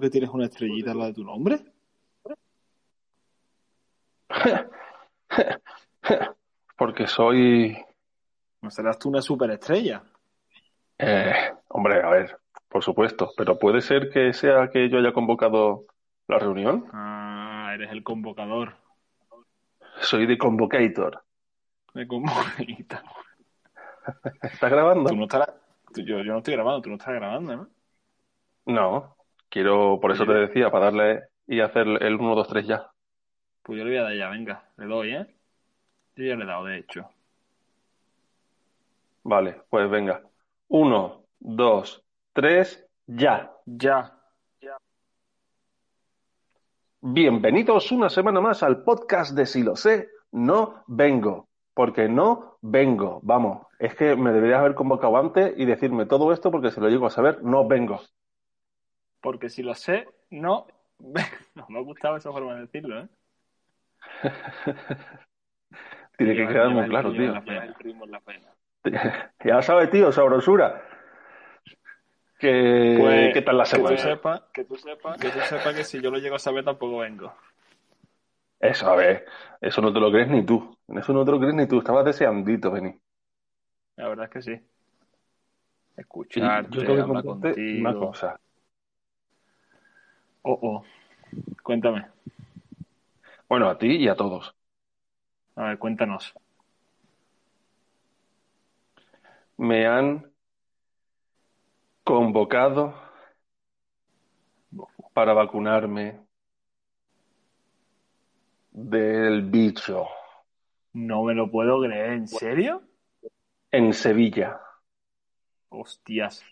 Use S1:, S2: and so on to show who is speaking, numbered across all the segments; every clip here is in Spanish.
S1: qué tienes una estrellita al lado de tu nombre?
S2: porque soy...
S1: ¿No serás tú una superestrella?
S2: eh, hombre, a ver, por supuesto, pero puede ser que sea que yo haya convocado la reunión.
S1: Ah, eres el convocador.
S2: Soy de Convocator.
S1: Me convoca.
S2: ¿Estás grabando?
S1: Tú no estarás... tú- yo, yo no estoy grabando, tú no estás grabando, ¿no?
S2: No, quiero, por eso te decía, para darle y hacer el 1, 2, 3 ya.
S1: Pues yo le voy a dar ya, venga. Le doy, ¿eh? Yo ya le he dado, de hecho.
S2: Vale, pues venga. 1, 2, 3, ya.
S1: Ya.
S2: Bienvenidos una semana más al podcast de Si lo sé, no vengo. Porque no vengo. Vamos, es que me deberías haber convocado antes y decirme todo esto porque si lo llego a saber, no vengo.
S1: Porque si lo sé, no... No me ha gustado esa forma de decirlo, ¿eh?
S2: Tiene que quedar muy claro, tío. Ya sabes, tío, sabrosura. ¿Qué,
S1: Pues,
S2: ¿Qué tal la
S1: Que
S2: semana?
S1: tú sepas, que tú sepas, que tú sepas que si yo lo llego a saber tampoco vengo.
S2: Eso, a ver, eso no te lo crees ni tú. Eso no te lo crees ni tú. Estabas deseandito venir.
S1: La verdad es que sí.
S2: Y
S1: Escucharte,
S2: yo tengo que contarte
S1: contigo.
S2: una cosa.
S1: Oh, oh. Cuéntame.
S2: Bueno, a ti y a todos.
S1: A ver, cuéntanos.
S2: Me han convocado para vacunarme del bicho
S1: No me lo puedo creer. ¿En serio?
S2: en Sevilla.
S1: Hostias.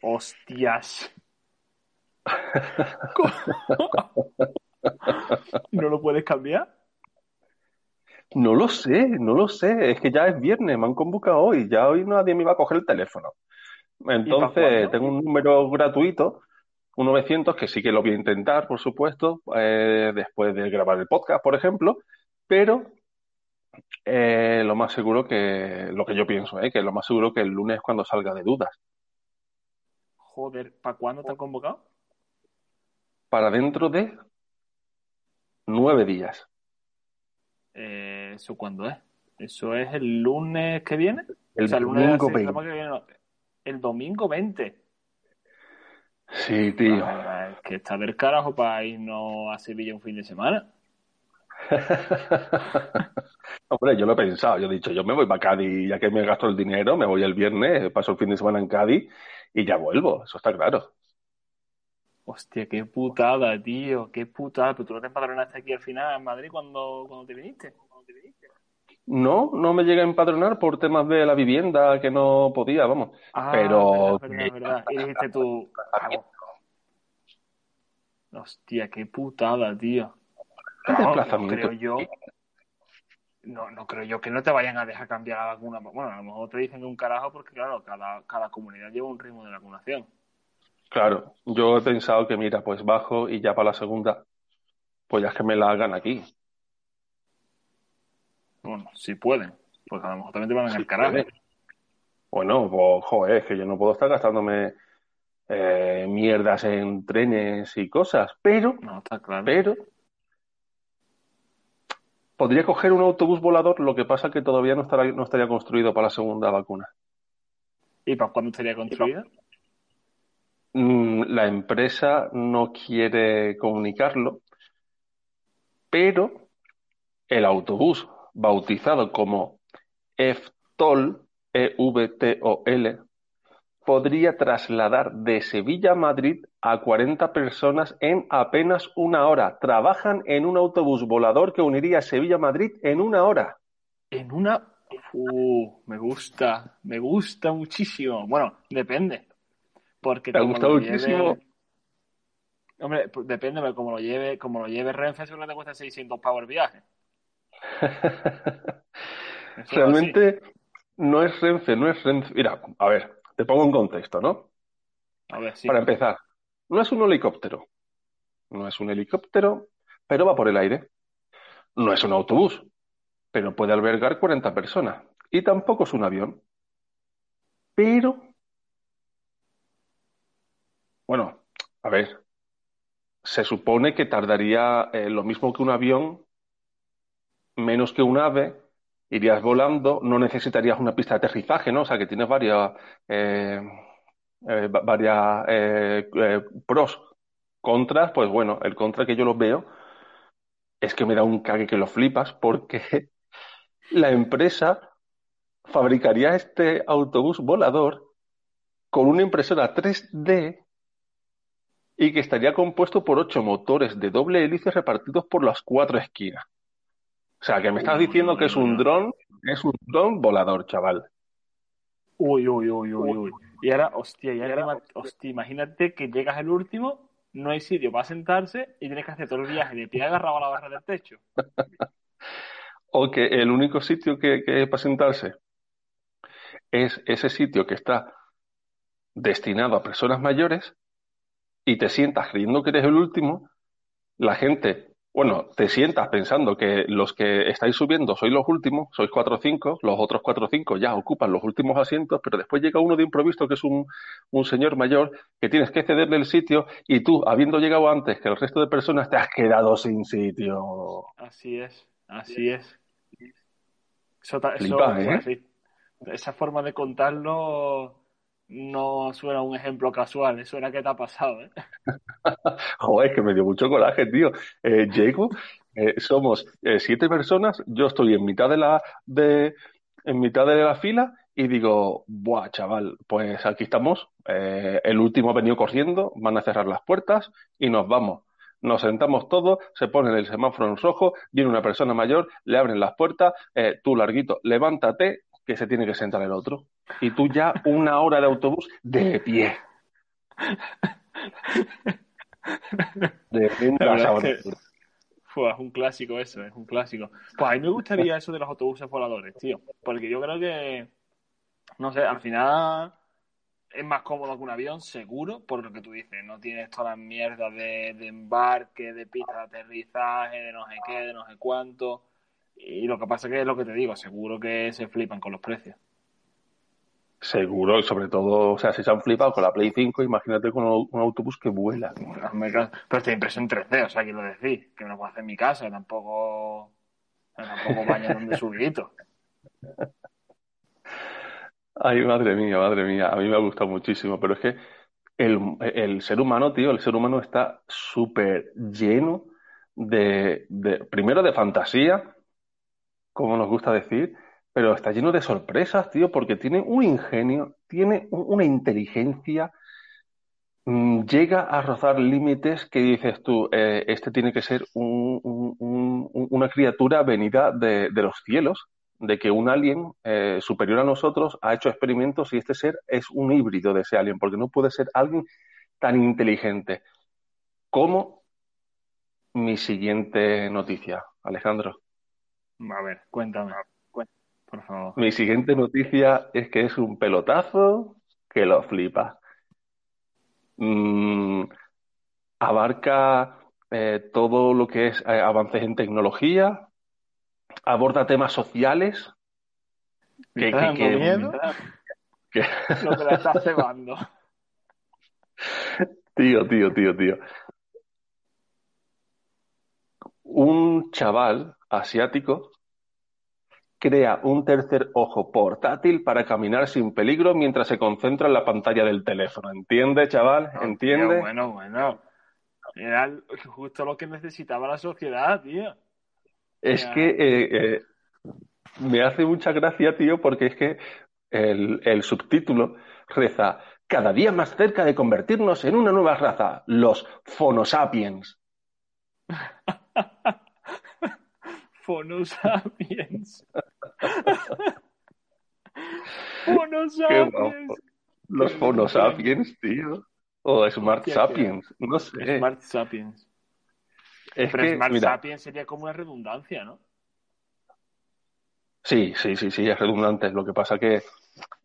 S1: Hostias. ¿Cómo? ¿No lo puedes cambiar?
S2: No lo sé, no lo sé. Es que ya es viernes, me han convocado hoy. Ya hoy nadie me va a coger el teléfono. Entonces, tengo un número gratuito, un 900, que sí que lo voy a intentar, por supuesto, eh, después de grabar el podcast, por ejemplo. Pero eh, lo más seguro que, lo que yo pienso, eh, que lo más seguro que el lunes es cuando salga de dudas.
S1: Joder, ¿para cuándo te han convocado?
S2: Para dentro de nueve días.
S1: Eh, ¿Eso cuándo es? ¿Eso es el lunes que viene?
S2: El
S1: o sea, el lunes
S2: domingo
S1: sí,
S2: 20.
S1: estamos que viene, no. El domingo 20.
S2: Sí, tío.
S1: Ah, es que está del carajo para irnos a Sevilla un fin de semana.
S2: Hombre, yo lo he pensado, yo he dicho, yo me voy para Cádiz, ya que me gasto el dinero, me voy el viernes, paso el fin de semana en Cádiz y ya vuelvo, eso está claro.
S1: Hostia, qué putada, tío, qué putada. Pero tú no te empadronaste aquí al final en Madrid cuando, cuando te viniste. Cuando te viniste.
S2: No, no me llegué a empadronar por temas de la vivienda, que no podía, vamos.
S1: Ah,
S2: Pero-
S1: verdad, verdad, verdad. Y dijiste tú. Hostia, qué putada, tío.
S2: ¿Qué
S1: No, creo yo. No, no creo yo que no te vayan a dejar cambiar la vacuna. Bueno, a lo mejor te dicen un carajo porque, claro, cada, cada comunidad lleva un ritmo de vacunación.
S2: Claro, yo he pensado que mira, pues bajo y ya para la segunda, pues ya es que me la hagan aquí.
S1: Bueno, si pueden. Porque a lo mejor también te van a
S2: Sí
S1: el carajo.
S2: puede. Bueno, pues joder, es que yo no puedo estar gastándome eh, mierdas en trenes y cosas, pero,
S1: No, está claro.
S2: pero podría coger un autobús volador, lo que pasa que todavía no estará, no estaría construido para la segunda vacuna.
S1: ¿Y para cuándo estaría construida?
S2: La empresa no quiere comunicarlo, pero el autobús bautizado como EVTOL, E-V-T-O-L, podría trasladar de Sevilla a Madrid a 40 personas en apenas una hora. Trabajan en un autobús volador que uniría Sevilla a Madrid en una hora.
S1: En una. Me gusta, me gusta muchísimo. Bueno, depende. Porque
S2: ¿Te ha gustado
S1: lleve-
S2: muchísimo?
S1: Hombre, pues depende, pero como lo lleve, como lo lleve Renfe, seguro te cuesta 600 pavos el viaje.
S2: Realmente no es Renfe, no es Renfe. Mira, a ver, te pongo un contexto, ¿no?
S1: A ver, sí.
S2: Para empezar, no es un helicóptero. No es un helicóptero, pero va por el aire. No es un autobús, pero puede albergar 40 personas. Y tampoco es un avión. Pero, bueno, a ver, se supone que tardaría eh, lo mismo que un avión, menos que un ave, irías volando, no necesitarías una pista de aterrizaje, ¿no? O sea, que tienes varias, eh, eh, va- varias pros. Contras, pues bueno, el contra que yo los veo es que me da un cague que lo flipas porque la empresa fabricaría este autobús volador con una impresora 3D y que estaría compuesto por ocho motores de doble hélice repartidos por las cuatro esquinas. O sea, que me estás diciendo que es un dron, es un dron volador, chaval.
S1: Uy, uy, uy, uy, uy. Y ahora, hostia, y ahora hostia, imagínate que llegas el último, no hay sitio para sentarse y tienes que hacer todo el viaje de pie agarrado a la barra del techo.
S2: O que el único sitio que, que para sentarse es ese sitio que está destinado a personas mayores y te sientas creyendo que eres el último, la gente, bueno, te sientas pensando que los que estáis subiendo sois los últimos, sois cuatro o cinco, los otros cuatro o cinco ya ocupan los últimos asientos, pero después llega uno de improviso que es un, un señor mayor que tienes que cederle el sitio y tú, habiendo llegado antes que el resto de personas, te has quedado sin sitio.
S1: Así es, así es. Eso, eso,
S2: Flipa,
S1: o sea,
S2: ¿eh?
S1: Esa forma de contarlo no suena un ejemplo casual, suena que te ha pasado, ¿eh?
S2: Joder, que me dio mucho coraje, tío. Eh, llego, eh, somos eh, siete personas, yo estoy en mitad de la, de, en mitad de la fila y digo, buah, chaval, pues aquí estamos. eh, el último ha venido corriendo, van a cerrar las puertas y nos vamos. Nos sentamos todos, se pone el semáforo en rojo, viene una persona mayor, le abren las puertas, eh, tú larguito, levántate, que se tiene que sentar el otro. Y tú ya una hora de autobús de pie. De
S1: es que-. Fue, es un clásico eso, es un clásico. Pues a mí me gustaría eso de los autobuses voladores, tío. Porque yo creo que, no sé, al final es más cómodo que un avión, seguro, por lo que tú dices. No tienes todas las mierdas de, de embarque, de pista de aterrizaje, de no sé qué, de no sé cuánto. Y lo que pasa que es lo que te digo, seguro que se flipan con los precios.
S2: Seguro, y sobre todo, o sea, si se han flipado con la Play 5, imagínate con un un autobús que vuela.
S1: Pero esta impresión 3D, o sea, quiero decir, que me lo puedo hacer en mi casa, tampoco, tampoco vaya donde subidito.
S2: Ay, madre mía, madre mía, a mí me ha gustado muchísimo, pero es que el, el ser humano, tío, el ser humano está súper lleno de, de, primero de fantasía, como nos gusta decir, pero está lleno de sorpresas, tío, porque tiene un ingenio, tiene un- una inteligencia, mm, llega a rozar límites que dices tú, eh, este tiene que ser un- un- un- un- una criatura venida de, de los cielos, de que un alien eh, superior a nosotros ha hecho experimentos y este ser es un híbrido de ese alien, porque no puede ser alguien tan inteligente como mi siguiente noticia, Alejandro.
S1: A ver, cuéntame, por favor.
S2: Mi siguiente noticia es que es un pelotazo que lo flipa. Mm, abarca eh, todo lo que es eh, avances en tecnología, aborda temas sociales.
S1: ¿Me
S2: Que, que- que-
S1: miedo?
S2: que-
S1: Lo que la estás cebando.
S2: tío, tío, tío, tío. Un chaval asiático crea un tercer ojo portátil para caminar sin peligro mientras se concentra en la pantalla del teléfono. ¿Entiende, chaval? ¿Entiende?
S1: Tío, bueno, bueno. Era justo lo que necesitaba la sociedad, tío.
S2: Es que eh, eh, me hace mucha gracia, tío, porque es que el, el subtítulo reza cada día más cerca de convertirnos en una nueva raza, los Phonosapiens.
S1: Phonosapiens.
S2: Qué guapo.
S1: Phonosapiens.
S2: Los
S1: Qué
S2: Phonosapiens, tío. O Smart
S1: Hostia,
S2: Sapiens, no sé.
S1: Smart Sapiens.
S2: Es
S1: Pero
S2: que,
S1: Smart
S2: mira,
S1: Sapiens sería como una redundancia, ¿no?
S2: sí, sí, sí, sí, es redundante. Lo que pasa que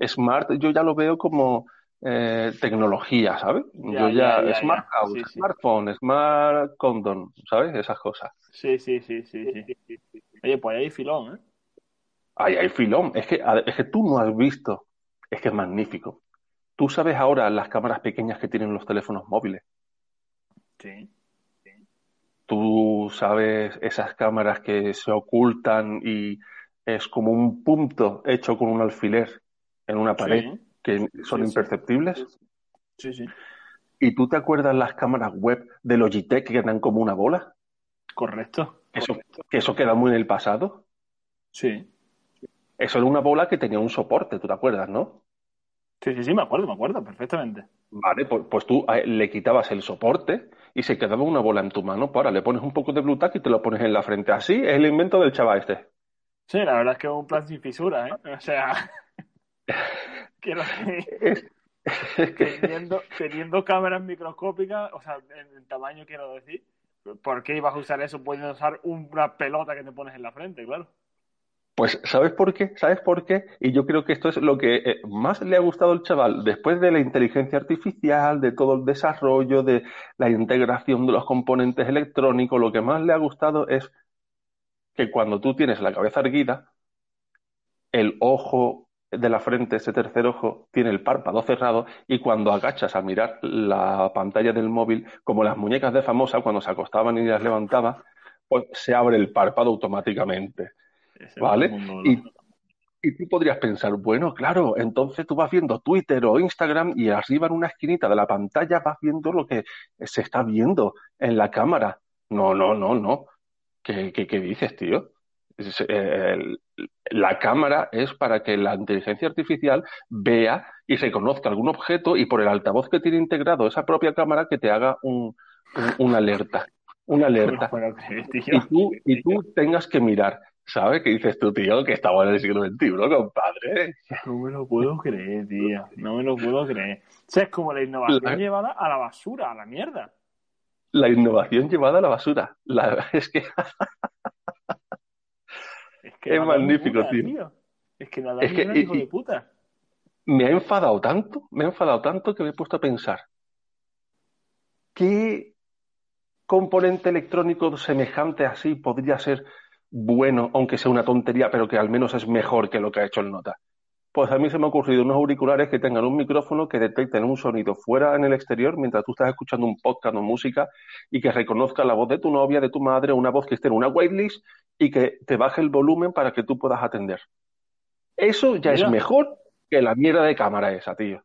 S2: Smart yo ya lo veo como eh, tecnología, ¿sabes?
S1: Ya,
S2: Yo ya,
S1: ya, ya,
S2: Smart
S1: ya.
S2: House,
S1: Sí, sí.
S2: Smartphone, Smart Condom, ¿sabes? Esas cosas.
S1: Sí, sí, sí, sí, sí. Oye, pues ahí hay filón, ¿eh?
S2: Ahí hay filón. Es que, es que tú no has visto. Es que es magnífico. Tú sabes ahora las cámaras pequeñas que tienen los teléfonos móviles.
S1: Sí.
S2: Tú sabes esas cámaras que se ocultan y es como un punto hecho con un alfiler en una pared
S1: Sí,
S2: que son
S1: sí.
S2: imperceptibles.
S1: Sí, sí.
S2: ¿Y tú te acuerdas las cámaras web de Logitech que eran como una bola?
S1: Correcto.
S2: Eso, eso queda muy en el pasado.
S1: Sí.
S2: Eso era una bola que tenía un soporte, ¿tú te acuerdas, no?
S1: Sí, sí, sí, me acuerdo, me acuerdo perfectamente.
S2: Vale, pues, pues tú eh, le quitabas el soporte y se quedaba una bola en tu mano. Pues ahora le pones un poco de Blu Tack y te lo pones en la frente. Así es el invento del chaval este.
S1: Sí, la verdad es que es un plan sin fisura, ¿eh? O sea, quiero decir, teniendo, teniendo cámaras microscópicas, o sea, en, en tamaño quiero decir, ¿por qué ibas a usar eso pudiendo usar una pelota que te pones en la frente, claro?
S2: pues, ¿sabes por qué? ¿Sabes por qué? Y yo creo que esto es lo que eh, más le ha gustado al chaval, después de la inteligencia artificial, de todo el desarrollo, de la integración de los componentes electrónicos, lo que más le ha gustado es que cuando tú tienes la cabeza erguida, el ojo de la frente, ese tercer ojo, tiene el párpado cerrado y cuando agachas a mirar la pantalla del móvil, como las muñecas de famosa, cuando se acostaban y las levantaba, pues se abre el párpado automáticamente,
S1: Ese
S2: ¿vale? Y, y tú podrías pensar, bueno, claro, entonces tú vas viendo Twitter o Instagram y arriba en una esquinita de la pantalla vas viendo lo que se está viendo en la cámara. No, no, no, no. ¿Qué, qué, qué dices, tío? Eh, la cámara es para que la inteligencia artificial vea y reconozca algún objeto y por el altavoz que tiene integrado esa propia cámara que te haga un, un- una alerta, una alerta. Y tú, y tú tengas que mirar, ¿sabes? Que dices tú, tío, que estamos en el siglo XXI, compadre.
S1: No me lo puedo creer, tío. No me lo puedo creer. O sea, es como la innovación
S2: La-
S1: llevada a la basura, a la mierda.
S2: La innovación llevada a la basura. La, es que
S1: que
S2: Es magnífico,
S1: puta,
S2: tío.
S1: Es que nada
S2: Es que-
S1: hijo
S2: y-
S1: de puta.
S2: me ha enfadado tanto, me ha enfadado tanto que me he puesto a pensar, ¿qué componente electrónico semejante así podría ser bueno, aunque sea una tontería, pero que al menos es mejor que lo que ha hecho el Nota? Pues a mí se me ha ocurrido unos auriculares que tengan un micrófono que detecten un sonido fuera en el exterior mientras tú estás escuchando un podcast o música y que reconozca la voz de tu novia, de tu madre, una voz que esté en una waitlist y que te baje el volumen para que tú puedas atender. Eso ya
S1: Mira.
S2: es mejor que la mierda de cámara esa, tío.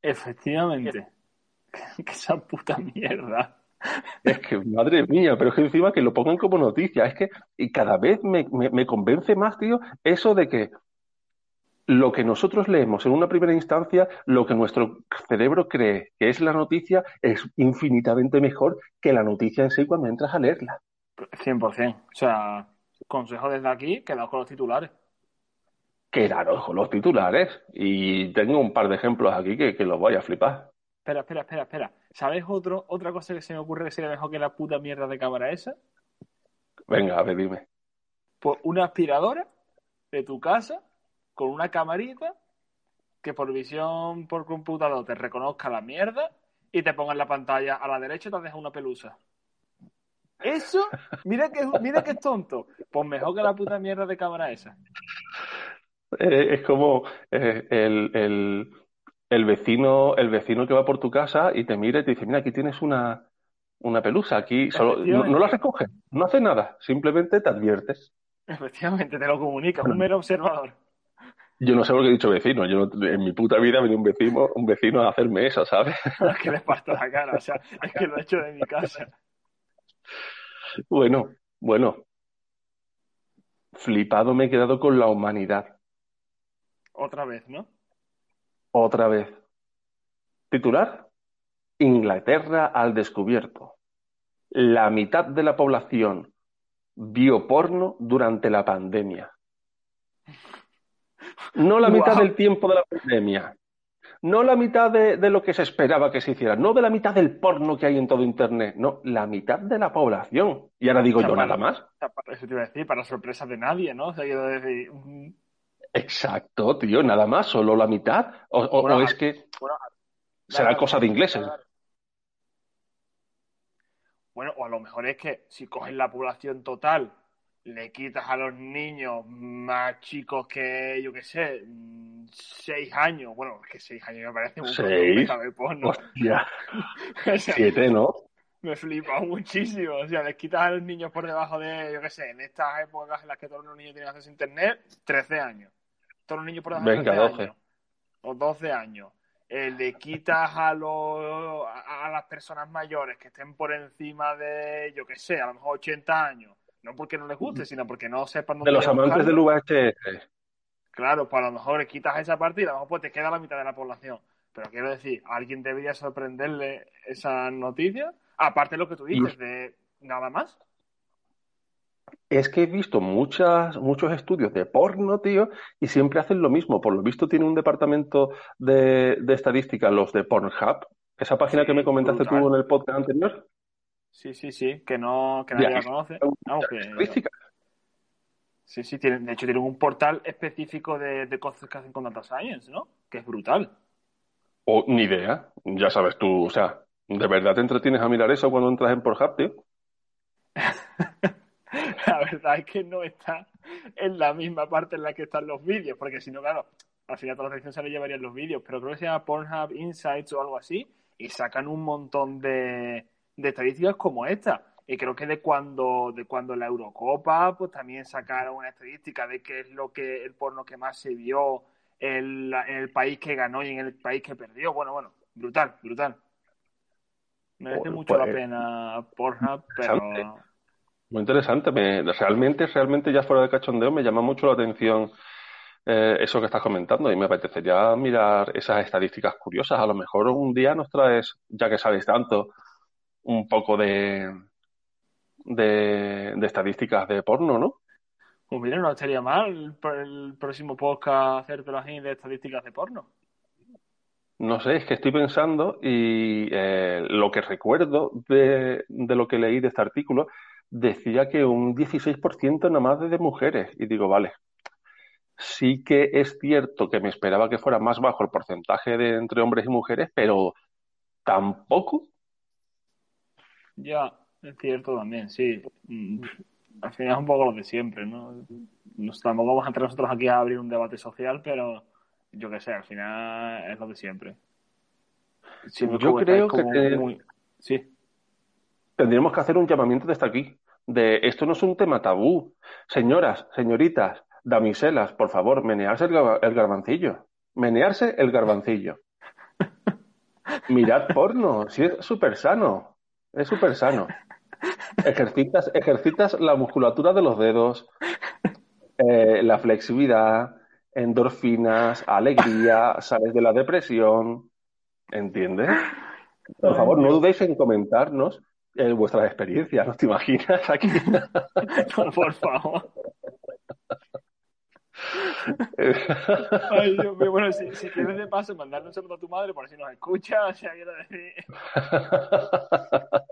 S1: Efectivamente. que esa puta mierda.
S2: Es que, madre mía, pero es que encima que lo pongan como noticia, es que y cada vez me, me- me convence más, tío, eso de que lo que nosotros leemos en una primera instancia, lo que nuestro cerebro cree que es la noticia, es infinitamente mejor que la noticia en sí cuando entras a leerla.
S1: 100%. O sea, consejo desde aquí, quedaos con los titulares.
S2: Quedaros con los titulares. Y tengo un par de ejemplos aquí que, que los voy a flipar.
S1: Espera, espera, espera, espera. ¿Sabes otro, otra cosa que se me ocurre que sería mejor que la puta mierda de cámara esa?
S2: Venga, a ver, dime.
S1: Pues una aspiradora de tu casa con una camarita que por visión por computador te reconozca la mierda y te ponga en la pantalla a la derecha y te deja una pelusa. Eso, mira que, mira que es tonto. Pues mejor que la puta mierda de cámara esa.
S2: Eh, es como eh, el, el, el vecino, el vecino que va por tu casa y te mira y te dice, mira, aquí tienes una, una pelusa, aquí solo, no, la recoge, no hace nada, simplemente te adviertes.
S1: Efectivamente, te lo comunica, un mero observador.
S2: Yo no sé por qué he dicho vecino, yo no- en mi puta vida venía un vecino, un vecino a hacerme eso, ¿sabes?
S1: Es que le parto la cara, o sea, es que lo he hecho de mi casa.
S2: Bueno, bueno. Flipado me he quedado con la humanidad.
S1: Otra vez, ¿no?
S2: Otra vez. Titular. Inglaterra al descubierto. La mitad de la población vio porno durante la pandemia. No la mitad del tiempo de la pandemia. no la mitad de, de, lo que se esperaba que se hiciera, no de la mitad del porno que hay en todo Internet, no, la mitad de la población. Y ahora digo yo nada más.
S1: Eso te iba a decir, para sorpresa de nadie, ¿no? O sea, quiero decir...
S2: Exacto, tío, nada más, solo la mitad. O, o, bueno, o es que bueno, será cosa de ingleses.
S1: Bueno, o a lo mejor es que si coges la población total, le quitas a los niños más chicos que, yo qué sé, seis años. Bueno, es que seis años me parece mucho.
S2: ¿Seis?
S1: ¿no?
S2: Hostia. o sea, Siete, ¿no?
S1: Me flipa muchísimo. O sea, les quitas a los niños por debajo de, yo qué sé, en estas épocas en las que todos los niños tienen acceso a internet, 13 años. Todos los niños por debajo
S2: Venga,
S1: de 13
S2: 12.
S1: años. O 12 años. Eh, le quitas a, los, a, a las personas mayores que estén por encima de, yo qué sé, a lo mejor 80 años. No porque no les guste, sino porque no sepan dónde
S2: De los amantes del VHS.
S1: Claro, pues a lo mejor le quitas esa parte y a lo mejor pues te queda la mitad de la población. Pero quiero decir, ¿a alguien debería sorprenderle esa noticia? Aparte de lo que tú dices, de nada más.
S2: Es que he visto muchas, muchos estudios de porno, tío, y siempre hacen lo mismo. Por lo visto tiene un departamento de, de estadística, los de Pornhub, esa página
S1: Sí,
S2: que me comentaste
S1: brutal.
S2: tú en el podcast anterior.
S1: Sí, sí, sí, que no, que nadie la conoce. Vamos,
S2: muchas
S1: que- sí, sí, tienen, de hecho tienen un portal específico de, de cosas que hacen con Data Science, ¿no? Que es brutal.
S2: O ni idea, ya sabes tú, o sea, ¿de verdad te entretienes a mirar eso cuando entras en Pornhub, tío?
S1: La verdad es que no está en la misma parte en la que están los vídeos, porque si no, claro, al final toda la sección se le llevarían los vídeos, pero creo que se llama Pornhub Insights o algo así, y sacan un montón de, de estadísticas como esta. Y creo que de cuando, de cuando la Eurocopa, pues también sacaron una estadística de qué es lo que el porno que más se vio en, la- en el país que ganó y en el país que perdió. Bueno, bueno, brutal, brutal. Merece
S2: Joder,
S1: mucho la
S2: pues,
S1: pena Pornhub, pero
S2: Muy interesante. Me, realmente, realmente, ya fuera de cachondeo, me llama mucho la atención eh, eso que estás comentando y me apetecería mirar esas estadísticas curiosas. A lo mejor un día nos traes, ya que sabéis tanto, un poco de, de, de estadísticas de porno, ¿no?
S1: Pues mira, no estaría mal el, próximo podcast hacértelo así de estadísticas de porno.
S2: No sé, es que estoy pensando y eh, lo que recuerdo de, de lo que leí de este artículo decía que un 16% nada más de, de mujeres. Y digo, vale, sí que es cierto que me esperaba que fuera más bajo el porcentaje de entre hombres y mujeres, pero tampoco.
S1: Ya, es cierto también, sí. Mm, Al final es un poco lo de siempre, ¿no? Nos, tampoco vamos a entrar nosotros aquí a abrir un debate social, pero yo qué sé, al final es lo de siempre. Siempre
S2: Yo creo que
S1: muy- Sí,
S2: Tendríamos que hacer un llamamiento desde aquí, de esto no es un tema tabú. Señoras, señoritas, damiselas, por favor, menearse el, el garbancillo. Menearse el garbancillo. Mirad porno, sí es súper sano. Es súper sano. Ejercitas, ejercitas la musculatura de los dedos, eh, la flexibilidad, endorfinas, alegría, sales de la depresión. ¿Entiendes? Por favor, no dudéis en comentarnos eh, vuestras experiencias, ¿no te imaginas? Aquí.
S1: No, por favor. Ay, Dios mío. Bueno, si, si quieres de paso mandarle un saludo a tu madre por si nos escucha, o sea, quiero decir...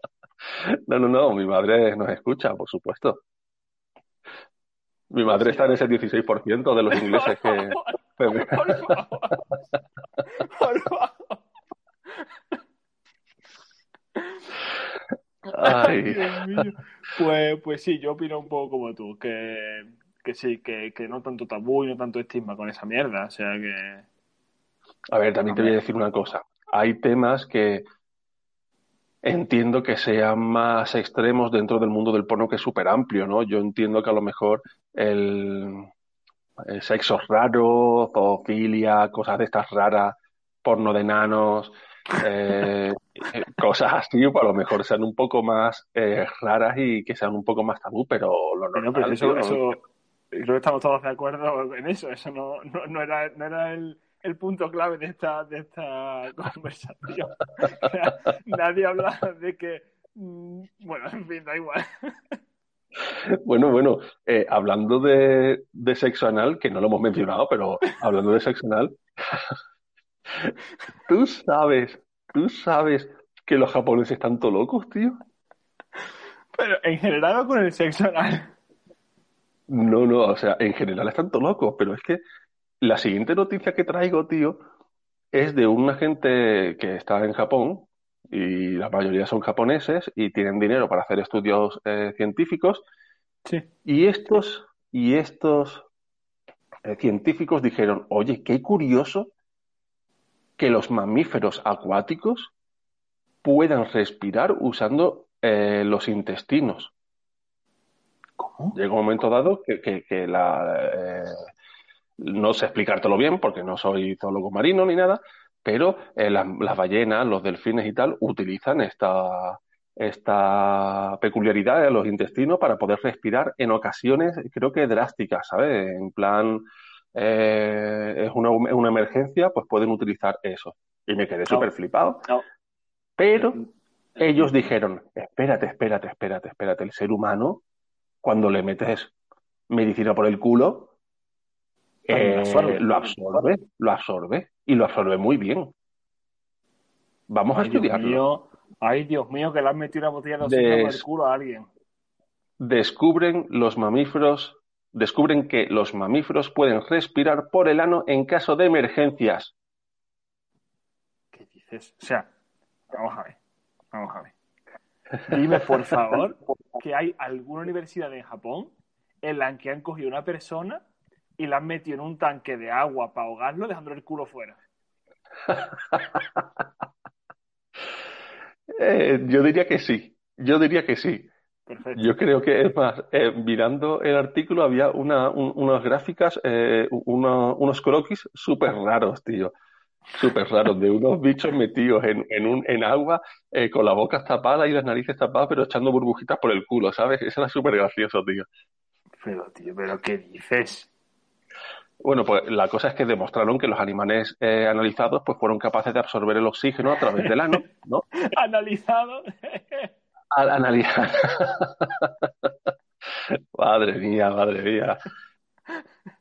S2: No, no, no, mi madre nos escucha, por supuesto. Mi madre está en ese 16% de los ingleses que...
S1: Por favor. Por favor.
S2: Ay,
S1: Dios mío. Pues, pues sí, yo opino un poco como tú, que, que sí, que, que no tanto tabú y no tanto estigma con esa mierda. O sea que.
S2: a ver, también te voy a decir una cosa. Hay temas que entiendo que sean más extremos dentro del mundo del porno que es súper amplio, ¿no? Yo entiendo que a lo mejor el, el sexo raro, zoofilia, cosas de estas raras, porno de nanos, eh, eh, cosas así, pues a lo mejor sean un poco más eh, raras y que sean un poco más tabú, pero lo normal,
S1: pero eso,
S2: ¿no?
S1: eso, creo que estamos todos de acuerdo en eso. Eso no, no, no era, no era el, el punto clave de esta, de esta conversación. Nadie habla de que. mm, Bueno, en fin, da igual.
S2: Bueno, bueno, eh, hablando de, de sexo anal, que no lo hemos mencionado, pero hablando de sexo anal, Tú sabes, tú sabes que los japoneses están todo locos, tío.
S1: Pero en general o con el sexo anal.
S2: No, no, o sea, en general están todos locos, pero es que la siguiente noticia que traigo, tío, es de una gente que está en Japón y la mayoría son japoneses y tienen dinero para hacer estudios eh, científicos
S1: Sí.
S2: y estos y estos eh, científicos dijeron, oye, qué curioso que los mamíferos acuáticos puedan respirar usando eh, los intestinos. Llega un momento dado que, que- que la, eh, no sé explicártelo bien porque no soy zoólogo marino ni nada, pero eh, las, las ballenas, los delfines y tal utilizan esta, esta peculiaridad de los intestinos para poder respirar en ocasiones, creo que drásticas, ¿sabes? En plan, eh, es una, una emergencia, pues pueden utilizar eso. Y me quedé súper flipado.
S1: No.
S2: Pero ellos dijeron, espérate, espérate, espérate, espérate, el ser humano, cuando le metes medicina por el culo,
S1: También
S2: eh,
S1: absorbe.
S2: lo absorbe, lo absorbe, y lo absorbe muy bien. Vamos a
S1: Dios
S2: estudiarlo.
S1: mío. Ay, Dios mío, que le han metido una botella de oxígeno por el culo a alguien.
S2: Descubren los mamíferos, descubren que los mamíferos pueden respirar por el ano en caso de emergencias.
S1: ¿Qué dices? O sea, vamos a ver. Vamos a ver. Dime, por favor, que hay alguna universidad en Japón en la que han cogido una persona y la han metido en un tanque de agua para ahogarlo, dejándole el culo fuera.
S2: Eh, yo diría que sí, yo diría que sí.
S1: Perfecto.
S2: Yo creo que es más, eh, mirando el artículo había una, un- unas gráficas, eh, una- unos croquis súper raros, tío. Súper raros, de unos bichos metidos en, en, un, en agua eh, con la boca tapada y las narices tapadas, pero echando burbujitas por el culo, ¿sabes? Eso era súper gracioso, tío.
S1: Pero, tío, ¿pero qué dices?
S2: Bueno, pues la cosa es que demostraron que los animales eh, analizados pues fueron capaces de absorber el oxígeno a través del ano, ¿no?
S1: Analizado.
S2: Al analizar. Madre mía, madre mía.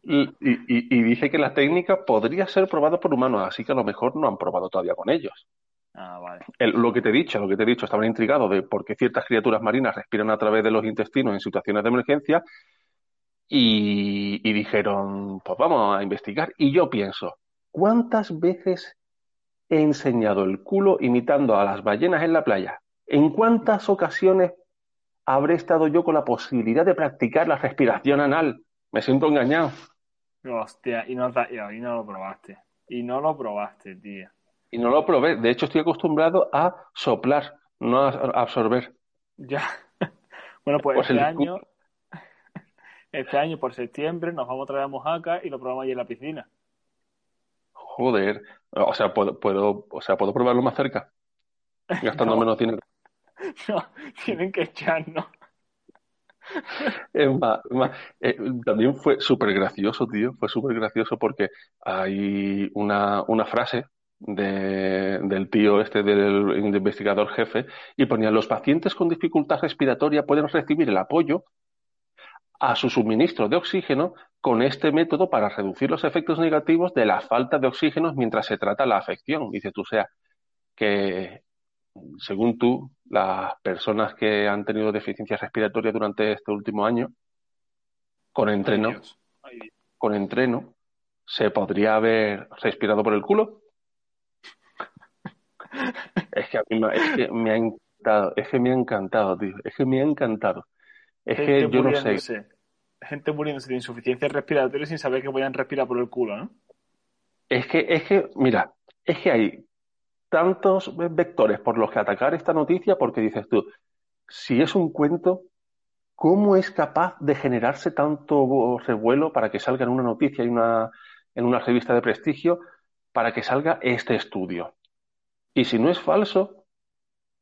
S2: Y, y- y dice que la técnica podría ser probada por humanos, así que a lo mejor no han probado todavía con ellos.
S1: Ah, vale.
S2: El- lo que te he dicho, lo que te he dicho, estaban intrigados de por qué ciertas criaturas marinas respiran a través de los intestinos en situaciones de emergencia y, y dijeron, pues vamos a investigar. Y yo pienso, ¿cuántas veces he enseñado el culo imitando a las ballenas en la playa? ¿En cuántas ocasiones habré estado yo con la posibilidad de practicar la respiración anal? Me siento engañado.
S1: Hostia, y no, ta- y no lo probaste. Y no lo probaste, tío.
S2: Y no lo probé. De hecho, estoy acostumbrado a soplar, no a absorber.
S1: Ya. Bueno, pues
S2: Por
S1: este
S2: el
S1: año, este año por septiembre nos vamos a traer a Mojaca y lo probamos allí en la piscina.
S2: Joder. O sea, puedo, puedo, o sea, puedo probarlo más cerca, gastando
S1: No.
S2: menos dinero.
S1: No, tienen que echarnos.
S2: Es más, eh, también fue súper gracioso, tío. Fue súper gracioso porque hay una, una frase de- del tío este, del investigador jefe, y ponía, los pacientes con dificultad respiratoria pueden recibir el apoyo a su suministro de oxígeno con este método para reducir los efectos negativos de la falta de oxígeno mientras se trata la afección. Dice tú, o sea, que según tú, las personas que han tenido deficiencia respiratoria durante este último año, con entreno,
S1: Ay. Ay,
S2: con entreno, se podría haber respirado por el culo. Es que a mí me, es que me ha encantado, es que me ha encantado, tío, es que me ha encantado. Es que
S1: Gente
S2: yo no sé.
S1: Gente muriéndose de insuficiencia respiratoria sin saber que podían respirar por el culo, ¿no?
S2: es que, es que, mira, es que hay tantos vectores por los que atacar esta noticia porque dices tú, si es un cuento, ¿cómo es capaz de generarse tanto revuelo para que salga en una noticia y una, en una revista de prestigio para que salga este estudio? Y si no es falso,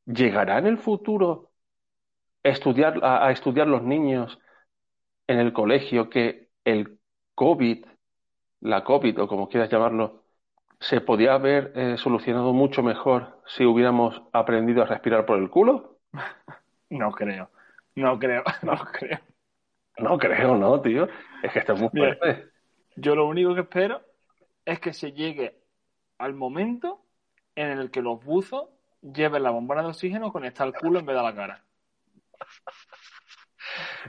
S2: ¿llegará en el futuro estudiar, a, a estudiar los niños en el colegio que el COVID, la COVID o como quieras llamarlo, se podía haber eh, solucionado mucho mejor si hubiéramos aprendido a respirar por el culo?
S1: No creo. No creo. No creo.
S2: No creo, ¿no, tío? Es que esto es muy fuerte.
S1: Yo lo único que espero es que se llegue al momento en el que los buzos lleven la bombona de oxígeno conectada al culo en vez de a la cara.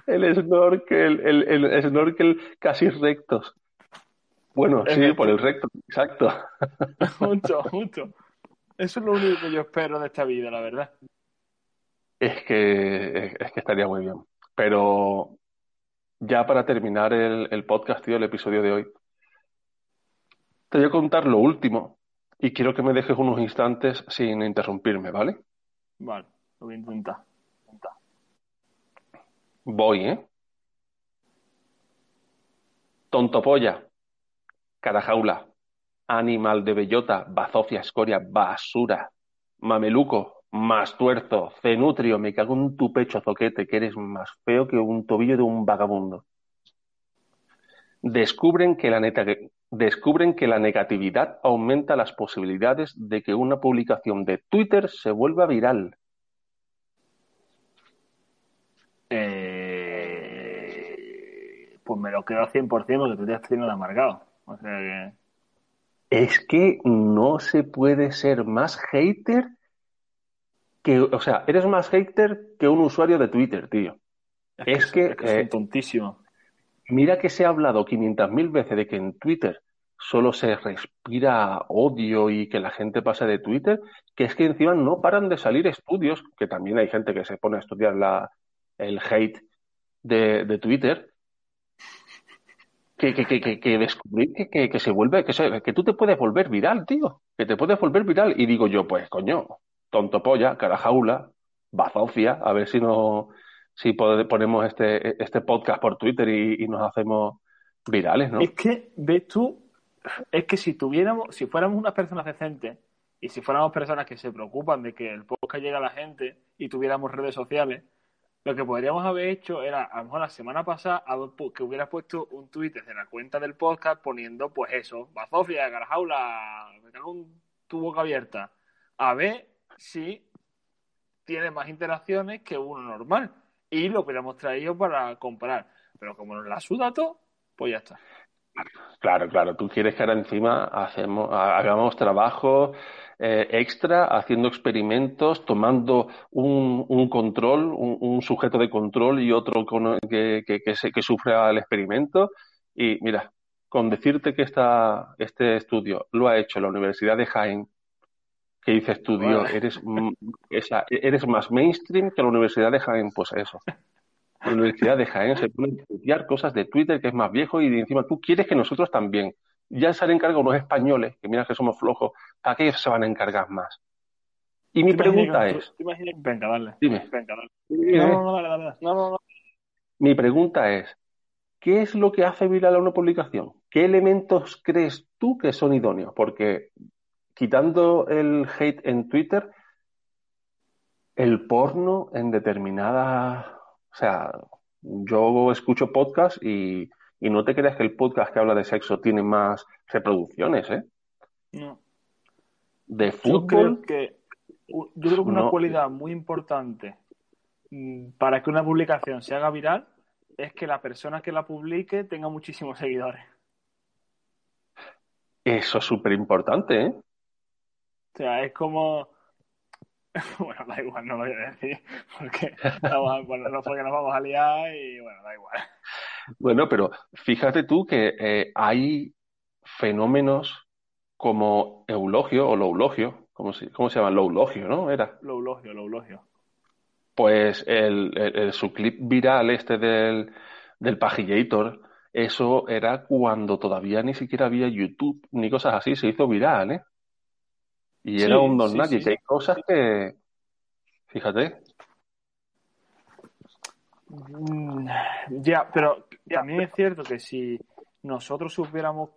S2: El snorkel, el, el snorkel casi rectos. Bueno, sí, por el recto, exacto.
S1: Mucho, mucho. Eso es lo único que yo espero de esta vida, la verdad.
S2: Es que, es que estaría muy bien. Pero ya para terminar el, el podcast, tío, el episodio de hoy, te voy a contar lo último y quiero que me dejes unos instantes sin interrumpirme, ¿vale?
S1: Vale, lo voy a intentar.
S2: Voy, ¿eh? Tonto polla, carajaula, animal de bellota, bazofia, escoria, basura, mameluco, más tuerzo, cenutrio, me cago en tu pecho, zoquete, que eres más feo que un tobillo de un vagabundo. Descubren que la neta, descubren que la negatividad aumenta las posibilidades de que una publicación de Twitter se vuelva viral.
S1: Eh, pues me lo al 100% porque tú te has tenido amargado. O sea que...
S2: Es que no se puede ser más hater que, o sea, eres más hater que un usuario de Twitter, tío.
S1: Es, que, es, que eh, tontísimo.
S2: Mira que se ha hablado 500.000 veces de que en Twitter solo se respira odio y que la gente pasa de Twitter, que es que encima no paran de salir estudios, que también hay gente que se pone a estudiar la, el hate de, de Twitter, que, que, que, que descubrir que, que, se vuelve, que, que tú te puedes volver viral, tío, que te puedes volver viral. Y digo yo, pues coño, tonto polla, carajaula, bazofia, a ver si no, si ponemos este, este podcast por Twitter y, y nos hacemos virales, ¿no?
S1: Es que, ves tú, es que si tuviéramos, si fuéramos unas personas decentes y si fuéramos personas que se preocupan de que el podcast llegue a la gente y tuviéramos redes sociales, lo que podríamos haber hecho era, a lo mejor la semana pasada, que hubieras puesto un tweet desde la cuenta del podcast poniendo, pues eso, bazofia, garajaula, me cago un tu boca abierta. A ver si tiene más interacciones que uno normal. Y lo hubiéramos traído para comparar. Pero como nos la suda pues ya está.
S2: Claro, claro. Tú quieres que ahora encima hacemos, hagamos trabajo eh, extra, haciendo experimentos, tomando un, un control, un, un, sujeto de control y otro con, que, que, que, se, que sufre al experimento. Y mira, con decirte que esta, este estudio lo ha hecho la Universidad de Jaén, que dices tú, Dios, eres, esa, eres más mainstream que la Universidad de Jaén, pues eso. La Universidad de Jaén se pone a estudiar cosas de Twitter que es más viejo y encima tú quieres que nosotros también. Ya se han encargado unos españoles, que mira que somos flojos, ¿para qué se van a encargar más? Y mi pregunta es...
S1: Venga, dale.
S2: Dime.
S1: Venga, dale. No, no, no, dale, dale. No, no, no.
S2: Mi pregunta es, ¿qué es lo que hace viral a una publicación? ¿Qué elementos crees tú que son idóneos? Porque quitando el hate en Twitter, el porno en determinadas... O sea, yo escucho podcast y, y no te creas que el podcast que habla de sexo tiene más reproducciones, ¿eh?
S1: No.
S2: De
S1: Yo
S2: fútbol...
S1: creo que, yo creo que una
S2: No.
S1: cualidad muy importante mm, para que una publicación se haga viral es que la persona que la publique tenga muchísimos seguidores.
S2: Eso es súper importante, ¿eh?
S1: O sea, es como. Bueno, da igual, no lo voy a decir. Porque, bueno, no porque nos vamos a liar y bueno, da igual.
S2: Bueno, pero fíjate tú que eh, hay fenómenos como eulogio o loulogio, ¿cómo se, cómo se llama? Loulogio, ¿no? Era.
S1: Lo eulogio, lo eulogio.
S2: Pues el, el- el- su clip viral este del, del Pajillator, eso era cuando todavía ni siquiera había YouTube ni cosas así, se hizo viral, ¿eh? Y
S1: Sí,
S2: era un don
S1: sí,
S2: nadie,
S1: sí.
S2: que hay cosas que, fíjate,
S1: Mm, Ya, pero también es cierto que si nosotros supiéramos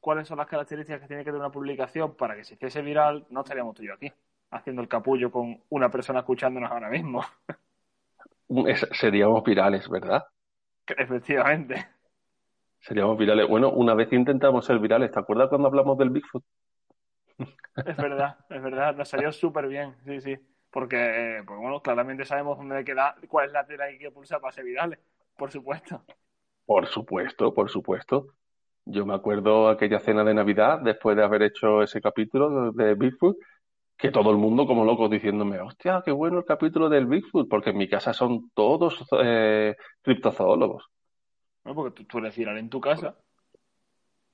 S1: cuáles son las características que tiene que tener una publicación para que se hiciese viral, no estaríamos tú y yo aquí, haciendo el capullo con una persona escuchándonos ahora mismo.
S2: es- seríamos virales, ¿verdad?
S1: Efectivamente.
S2: Seríamos virales. Bueno, una vez intentamos ser virales, ¿te acuerdas cuando hablamos del Bigfoot?
S1: Es verdad, es verdad, nos salió súper bien, sí, sí. Porque, eh, pues bueno, claramente sabemos dónde queda, cuál es la tela que hay que pulsar para ser virales, por supuesto.
S2: Por supuesto, por supuesto. Yo me acuerdo aquella cena de Navidad, después de haber hecho ese capítulo de Bigfoot, que todo el mundo como locos diciéndome, hostia, qué bueno el capítulo del Bigfoot, porque en mi casa son todos eh, criptozoólogos.
S1: No, porque tú, tú eres viral en tu casa.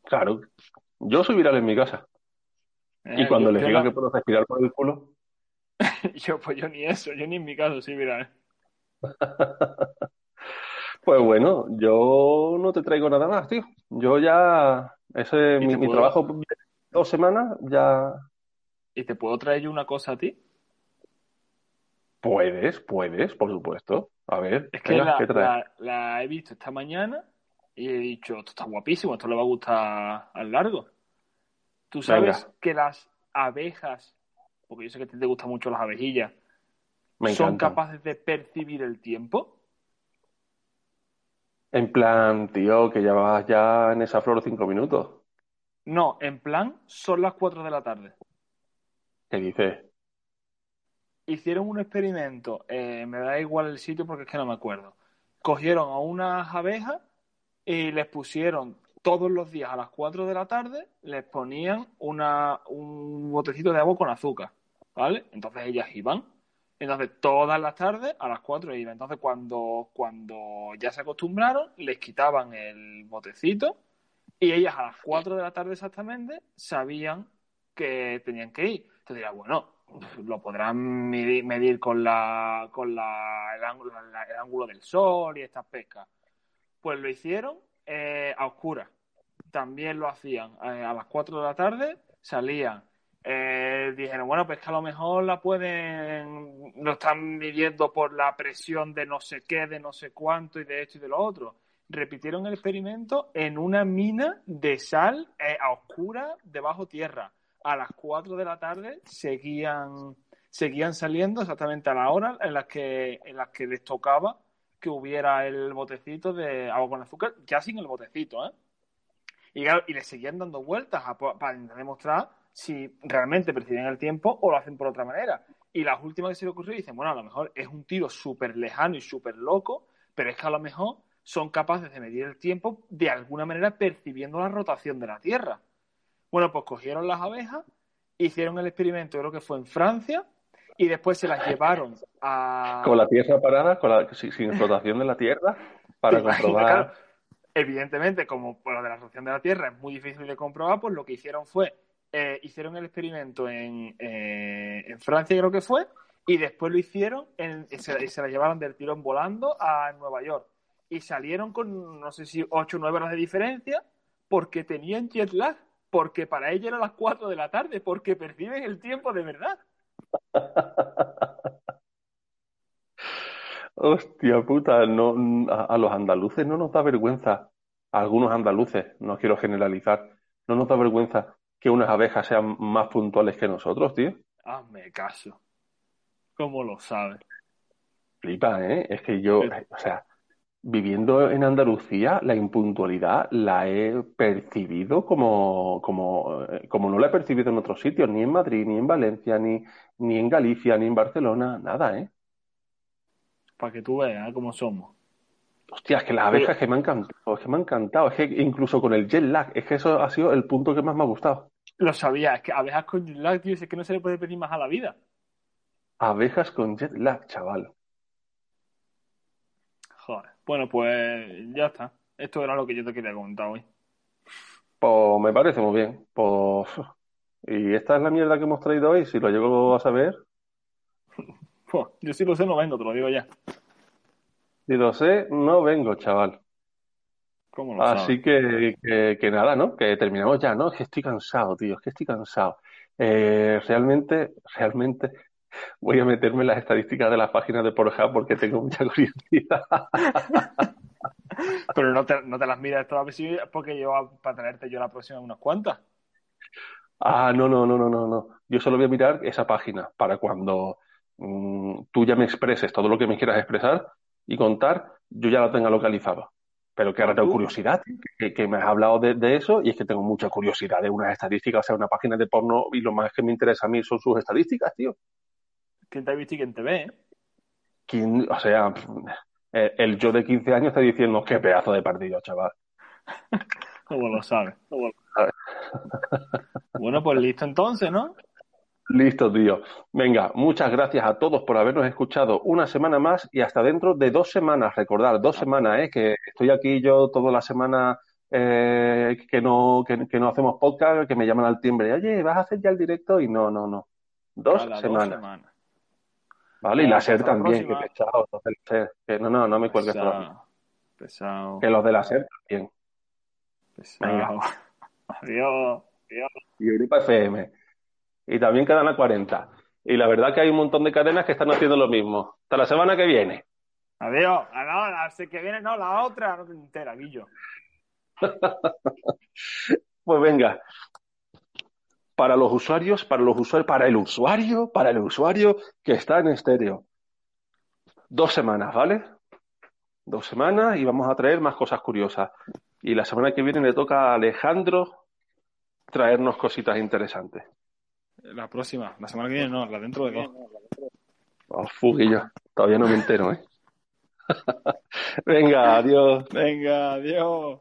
S2: Claro, yo soy viral en mi casa. Y
S1: Eh,
S2: cuando les
S1: yo
S2: diga
S1: la-
S2: que puedo respirar por el culo,
S1: Yo, pues yo ni eso, yo ni en mi caso soy viral.
S2: pues bueno, yo no te traigo nada más, tío. Yo ya, ese,
S1: ¿Y
S2: mi, trabajo de dos semanas, ya
S1: ¿Y te puedo traer yo una cosa a ti?
S2: puedes, puedes, por supuesto. A ver,
S1: Es que
S2: venga,
S1: la,
S2: ¿qué traes?
S1: la- la he visto esta mañana y he dicho, esto está guapísimo, esto le va a gustar al largo. Tú sabes
S2: Venga.
S1: que las abejas, porque yo sé que a ti te gustan mucho las abejillas,
S2: Me
S1: son
S2: encantan.
S1: capaces de percibir el tiempo.
S2: En plan, tío, que llevas ya en esa flor cinco minutos.
S1: No, en plan, son las 4 de la tarde.
S2: ¿Qué dices?
S1: Hicieron un experimento, eh, me da igual el sitio porque es que no me acuerdo. Cogieron a unas abejas y les pusieron todos los días a las 4 de la tarde, les ponían una, un botecito de agua con azúcar, ¿vale? Entonces ellas iban. Entonces todas las tardes a las 4 iban. Entonces cuando, cuando ya se acostumbraron, les quitaban el botecito y ellas a las 4 de la tarde exactamente sabían que tenían que ir. Entonces dirá, bueno, lo podrán medir, medir con la con la, el, ángulo, la- el ángulo del sol y estas pescas. Pues lo hicieron eh, a oscuras. También lo hacían eh, a las 4 de la tarde, salían. Eh, dijeron, bueno, pues que a lo mejor la pueden, lo están midiendo por la presión de no sé qué, de no sé cuánto y de esto y de lo otro. Repitieron el experimento en una mina de sal a oscuras debajo tierra. A las 4 de la tarde seguían, seguían saliendo exactamente a la hora en las que, en las que les tocaba que hubiera el botecito de agua con azúcar, ya sin el botecito, ¿eh? Y, le seguían dando vueltas para demostrar si realmente perciben el tiempo o lo hacen por otra manera. Y las últimas que se le ocurrió dicen, bueno, a lo mejor es un tiro súper lejano y súper loco, pero es que a lo mejor son capaces de medir el tiempo de alguna manera percibiendo la rotación de la Tierra. Bueno, pues cogieron las abejas, hicieron el experimento, creo que fue en Francia, y después se las llevaron a...
S2: Con la tierra parada, con la, sin, sin rotación de la tierra, para comprobar.
S1: Claro, evidentemente, como por lo de la rotación de la Tierra es muy difícil de comprobar, pues lo que hicieron fue, eh, hicieron el experimento en, eh, en Francia, creo que fue, y después lo hicieron, en, y se, y se la llevaron del tirón volando a Nueva York. Y salieron con, no sé si 8 o 9 horas de diferencia, porque tenían jet lag, porque para ellos eran las 4 de la tarde, porque perciben el tiempo de verdad.
S2: Hostia puta, no, a, a los andaluces no nos da vergüenza, a algunos andaluces, no quiero generalizar, no nos da vergüenza que unas abejas sean más puntuales que nosotros, tío.
S1: Hazme caso. ¿Cómo lo sabes?
S2: Flipa, ¿eh? Es que yo, o sea, viviendo en Andalucía, la impuntualidad la he percibido como, como, eh, como no la he percibido en otros sitios, ni en Madrid, ni en Valencia, ni, ni en Galicia, ni en Barcelona, nada, ¿eh?
S1: Para que tú veas ¿eh? cómo somos.
S2: Hostia, es que las abejas que me han encantado, es que me han encantado, es que incluso con el jet lag, es que eso ha sido el punto que más me ha gustado.
S1: Lo sabía, es que abejas con jet lag, tío, es que no se le puede pedir más a la vida.
S2: Abejas con jet lag, chaval.
S1: Bueno, pues ya está. Esto era lo que yo te quería comentar hoy.
S2: Pues me parece muy bien. Pues, y esta es la mierda que hemos traído hoy, si lo llego a saber,
S1: Pues, yo sí lo sé, no vengo, te lo digo ya.
S2: si lo sé, no vengo, chaval.
S1: ¿Cómo lo?
S2: Así que, que, que nada, ¿no? Que terminamos ya, ¿no? Es que estoy cansado, tío, es que estoy cansado. Eh, realmente, realmente voy a meterme en las estadísticas de las páginas de Pornhub porque tengo mucha curiosidad.
S1: Pero no te, no te las miras todas si porque yo para traerte yo la próxima unas cuantas.
S2: Ah, no, no, no, no, no, no. Yo solo voy a mirar esa página para cuando mm, tú ya me expreses todo lo que me quieras expresar y contar, yo ya lo tenga localizado. Pero que ahora tengo
S1: ¿Tú?
S2: curiosidad, que, que me has hablado de, de eso y es que tengo mucha curiosidad de unas estadísticas, o sea, una página de porno y lo más que me interesa a mí son sus estadísticas, tío.
S1: ¿Quién te ha visto y quién te ve? eh?
S2: ¿Quién- o sea, el, el yo de 15 años está diciendo qué pedazo de partido, chaval.
S1: Como lo sabe. bueno, pues listo entonces, ¿no?
S2: Listo, tío. Venga, muchas gracias a todos por habernos escuchado una semana más y hasta dentro de dos semanas. Recordar, dos semanas, ¿eh? Que estoy aquí yo toda la semana eh, que, no, que, no hacemos podcast, que me llaman al timbre. Oye, ¿vas a hacer ya el directo? Y no, no, no. Dos semanas. Vale, y la SER también, que pesado. Que no, no, no me cuelgues
S1: pesado. pesado.
S2: Que los de la SER también.
S1: Pesado. Venga. Adiós. Adiós.
S2: Y Europa FM y también Cadena 40. Y la verdad que hay un montón de cadenas que están haciendo lo mismo. Hasta la semana que viene.
S1: Adiós. No, la que viene no, la otra no te entera, Guillo.
S2: pues venga. Para los usuarios, para los usuarios, para el usuario, para el usuario que está en estéreo. Dos semanas, ¿vale? Dos semanas y vamos a traer más cosas curiosas. Y la semana que viene le toca a Alejandro traernos cositas interesantes.
S1: La próxima, la semana que viene no, la dentro de dos.
S2: Oh, fuguillo, todavía no me entero, ¿eh? Venga, adiós.
S1: Venga, adiós.